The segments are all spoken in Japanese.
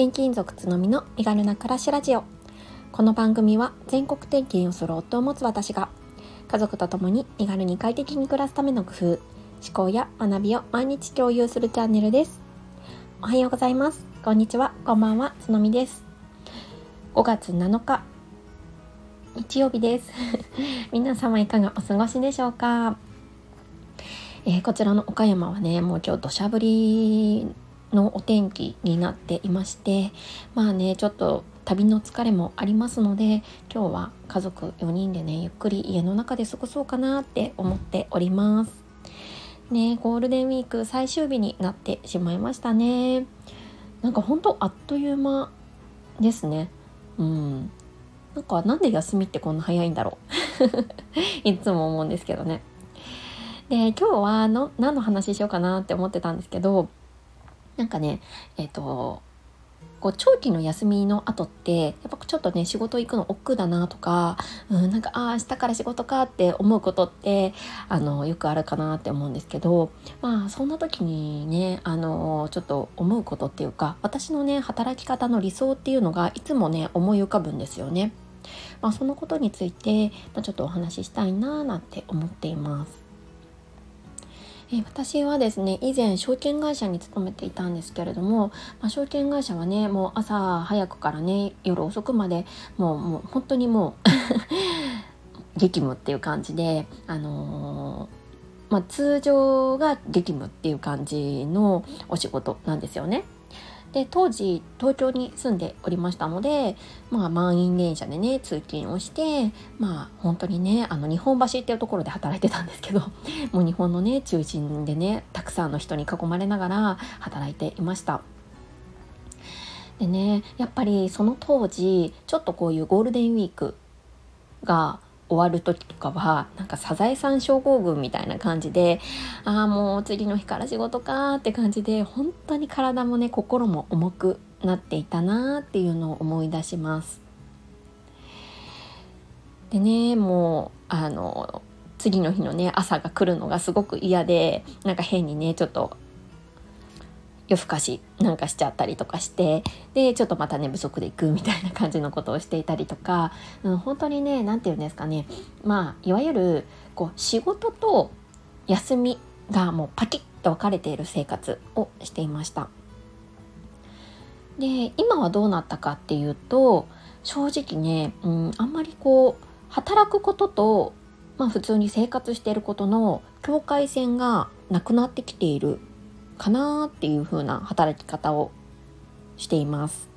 転勤族つのみの身軽な暮らしラジオ。この番組は全国転勤をする夫を持つ私が家族と共に身軽に快適に暮らすための工夫思考や学びを毎日共有するチャンネルです。おはようございます。こんにちは。こんばんは。つのみです。5月7日日曜日です。皆様いかがお過ごしでしょうか？えー、こちらの岡山はねもう今日土砂降りのお天気になっていましてまあねちょっと旅の疲れもありますので今日は家族4人でねゆっくり家の中で過ごそうかなって思っております。ねゴールデンウィーク最終日になってしまいましたね。なんかほんとあっという間ですね。うん。なんかなんで休みってこんな早いんだろう。いつも思うんですけどね。で今日はの何の話しようかなって思ってたんですけどなんかねえっ、ー、とこう長期の休みの後ってやっぱちょっとね仕事行くの億劫だなとか、うん、なんかああ明日から仕事かって思うことってあのよくあるかなって思うんですけどまあそんな時にねあのちょっと思うことっていうか私のね働き方の理想っていうのがいつもね思い浮かぶんですよね。まあ、そのことについて、まあ、ちょっとお話ししたいななんて思っています。え私はですね以前証券会社に勤めていたんですけれども、まあ、証券会社はねもう朝早くからね夜遅くまでもうもう本当にもう 激務っていう感じであのー、まあ、通常が激務っていう感じのお仕事なんですよね。で当時東京に住んでおりましたので、まあ、満員電車でね通勤をしてまあ本当にねあの日本橋っていうところで働いてたんですけど もう日本のね中心でねたくさんの人に囲まれながら働いていました。でねやっぱりその当時ちょっとこういうゴールデンウィークが終わる時とかはなんかサザエさん症候群みたいな感じでああもう次の日から仕事かって感じで本当に体もね心も重くなっていたなっていうのを思い出します。でねもうあの次の日のね朝が来るのがすごく嫌でなんか変にねちょっと夜更かしなんかしちゃったりとかしてでちょっとまた寝不足で行くみたいな感じのことをしていたりとか、うん、本当にね何て言うんですかねまあいわゆるこう仕事と休みがもうパキッと分かれている生活をしていました。で今はどうなったかっていうと正直ね、うん、あんまりこう働くことと、まあ、普通に生活していることの境界線がなくなってきているかなっていう風な働き方をしています。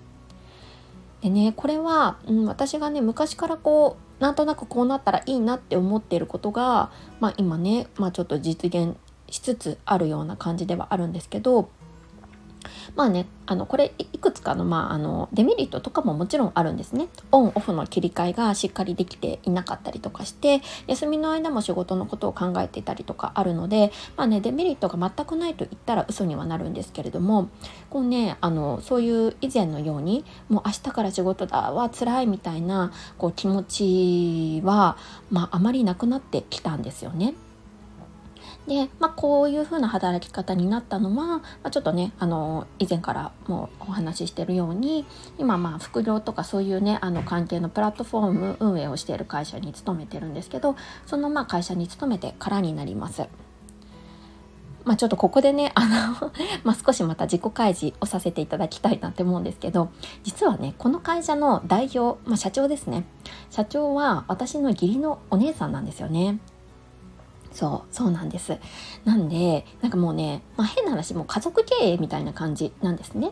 でねこれは、うん、私がね昔からこうなんとなくこうなったらいいなって思っていることが、まあ、今ね、まあ、ちょっと実現しつつあるような感じではあるんですけどまあねあのこれいくつかの,、まあ、あのデメリットとかももちろんあるんですねオンオフの切り替えがしっかりできていなかったりとかして休みの間も仕事のことを考えていたりとかあるので、まあね、デメリットが全くないと言ったら嘘にはなるんですけれどもこう、ね、あのそういう以前のようにもう明日から仕事だわ辛いみたいなこう気持ちは、まあ、あまりなくなってきたんですよね。で、まあ、こういう風な働き方になったのは、まあ、ちょっとねあの以前からもうお話ししてるように今まあ副業とかそういうねあの関係のプラットフォーム運営をしている会社に勤めてるんですけどそのまあ会社に勤めてからになります。まあ、ちょっとここでねあの まあ、少しまた自己開示をさせていただきたいなって思うんですけど実はねこの会社の代表、まあ、社長ですね社長は私の義理のお姉さんなんですよねそうそうなんです。なんでなんかもうね、まあ、変な話もう家族経営みたいな感じなんですね。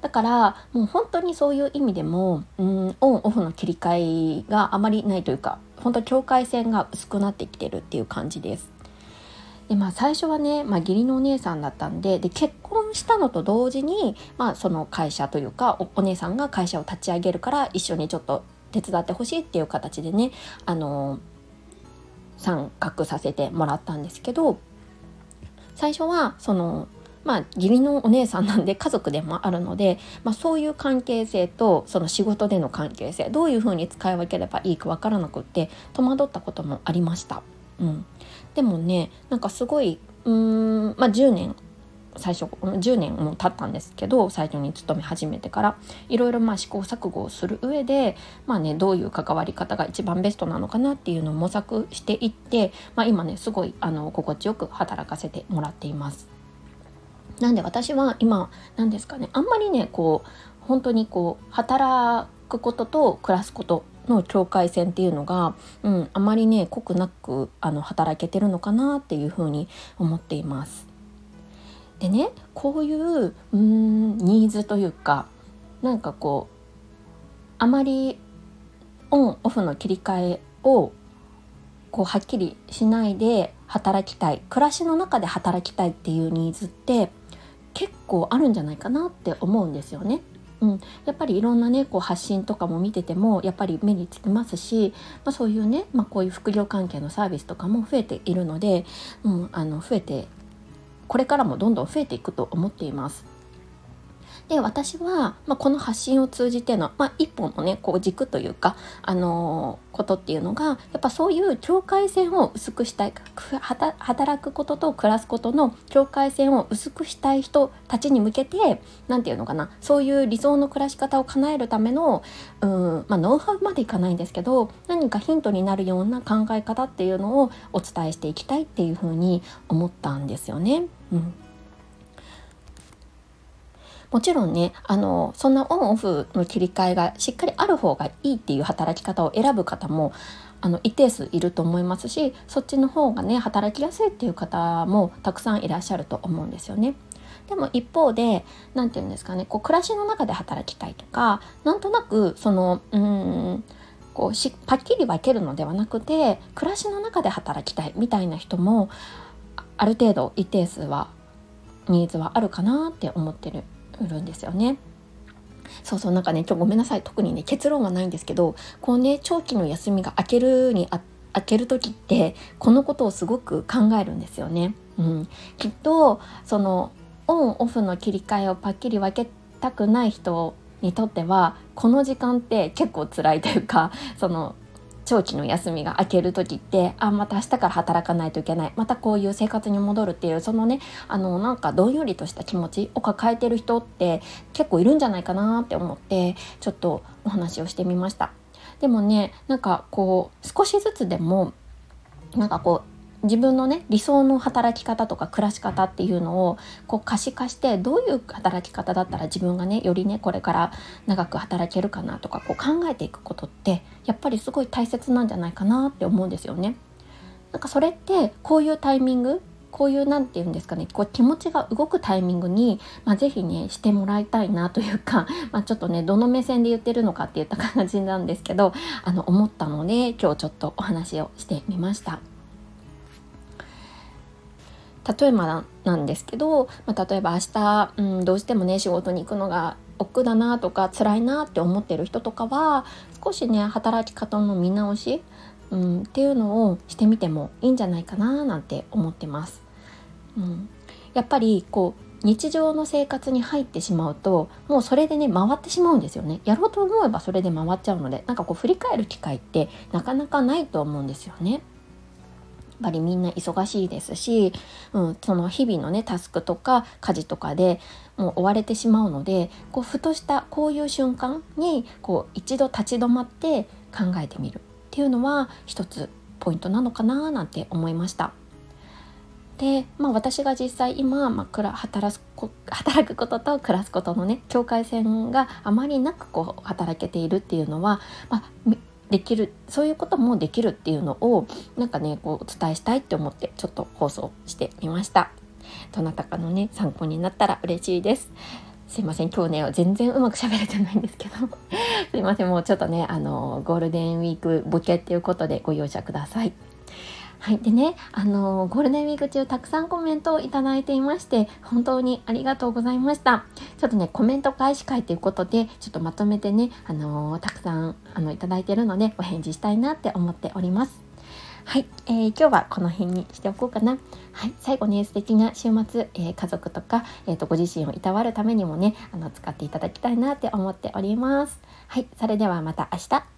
だからもう本当にそういう意味でもうんオンオフの切り替えがあまりないというか本当境界線が薄くなってきてるっていう感じです。でまあ最初はね、まあ、義理のお姉さんだったんでで結婚したのと同時に、まあ、その会社というかおお姉さんが会社を立ち上げるから一緒にちょっと手伝ってほしいっていう形でねあの参画させてもらったんですけど最初はそのまあ義理のお姉さんなんで家族でもあるので、まあ、そういう関係性とその仕事での関係性どういうふうに使い分ければいいか分からなくって戸惑ったこともありました。うん、でもねなんかすごいうーん、まあ、10年最初10年も経ったんですけど最初に勤め始めてからいろいろまあ試行錯誤をする上で、まあね、どういう関わり方が一番ベストなのかなっていうのを模索していって、まあ、今ねすごいあの心地よく働かせてもらっています。なんで私は今何ですかねあんまりねこう本当にこう働くことと暮らすことの境界線っていうのが、うん、あまりね濃くなくあの働けてるのかなっていうふうに思っています。でねこういううんニーズというかなんかこうあまりオンオフの切り替えをこうはっきりしないで働きたい暮らしの中で働きたいっていうニーズって結構あるんじゃないかなって思うんですよね。うん、やっぱりいろんなねこう発信とかも見ててもやっぱり目につきますし、まあ、そういうね、まあ、こういう副業関係のサービスとかも増えているので、うん、あの増えてこれからもどんどん増えていくと思っています。で私は、まあ、この発信を通じての、まあ、一本のねこう軸というか、あのー、ことっていうのがやっぱそういう境界線を薄くしたい働くことと暮らすことの境界線を薄くしたい人たちに向けて何て言うのかなそういう理想の暮らし方を叶えるためのうん、まあ、ノウハウまでいかないんですけど何かヒントになるような考え方っていうのをお伝えしていきたいっていうふうに思ったんですよね。うんもちろんねあのそんなオンオフの切り替えがしっかりある方がいいっていう働き方を選ぶ方もあの一定数いると思いますしそっちの方がね働きやすいっていう方もたくさんいらっしゃると思うんですよね。でも一方で何て言うんですかねこう暮らしの中で働きたいとかなんとなくそのうんこうしパッキリ分けるのではなくて暮らしの中で働きたいみたいな人もある程度一定数はニーズはあるかなって思ってるるんですよね。そうそうなんかね今日ごめんなさい特にね結論はないんですけどこうね長期の休みが明けるにあ明ける時ってこのことをすごく考えるんですよね。うん、きっとそのオンオフの切り替えをパッキリ分けたくない人にとってはこの時間って結構辛いというかその長期の休みが明ける時ってあまた明日から働かないといけないまたこういう生活に戻るっていうそのねあのなんかどんよりとした気持ちを抱えてる人って結構いるんじゃないかなって思ってちょっとお話をしてみました。でもねなんかこう少しずつでもなんかこう自分のね理想の働き方とか暮らし方っていうのをこう可視化してどういう働き方だったら自分がねよりねこれから長く働けるかなとかこう考えていくことってやっぱりすごい大切なんじゃないかなって思うんですよね。なんかそれってこういうタイミングこういう何て言うんですかねこう気持ちが動くタイミングに、まあ、是非ねしてもらいたいなというか、まあ、ちょっとねどの目線で言ってるのかっていった感じなんですけどあの思ったので今日ちょっとお話をしてみました。例えばなんですけど、まあ、例えば明日、うん、どうしてもね仕事に行くのが億劫だなとか辛いなって思ってる人とかは少しね働き方の見直し、うん、っていうのをしてみてもいいんじゃないかななんて思ってます。うん、やっぱりこう日常の生活に入ってしまうともうそれでね回ってしまうんですよねやろうと思えばそれで回っちゃうのでなんかこう振り返る機会ってなかなかないと思うんですよね。ぱりみんな忙しいですし、うん、その日々のねタスクとか家事とかでもう追われてしまうのでこうふとしたこういう瞬間にこう一度立ち止まって考えてみるっていうのは一つポイントなのかななんて思いました。で、まあ、私が実際今、まあ、働す働くことと暮らすことのね境界線があまりなくこう働けているっていうのは、まあ、できるそういうこともできるっていうのをなんかねこうお伝えしたいって思ってちょっと放送してみました。どなたかのね参考になったら嬉しいです。すいません今日ね全然うまく喋れてないんですけど。すいませんもうちょっとねあのゴールデンウィークボケっていうことでご容赦ください。はい。でね、あのゴールデンウィーク中たくさんコメントをいただいていまして、本当にありがとうございました。ちょっとね、コメント返し会ということで、ちょっとまとめてね、あのたくさんあのいただいているので、お返事したいなって思っております。はい、えー、今日はこの辺にしておこうかな。はい、最後ね、素敵な週末、えー、家族とか、えーと、ご自身をいたわるためにもね、あの使っていただきたいなって思っております。はい、それではまた明日。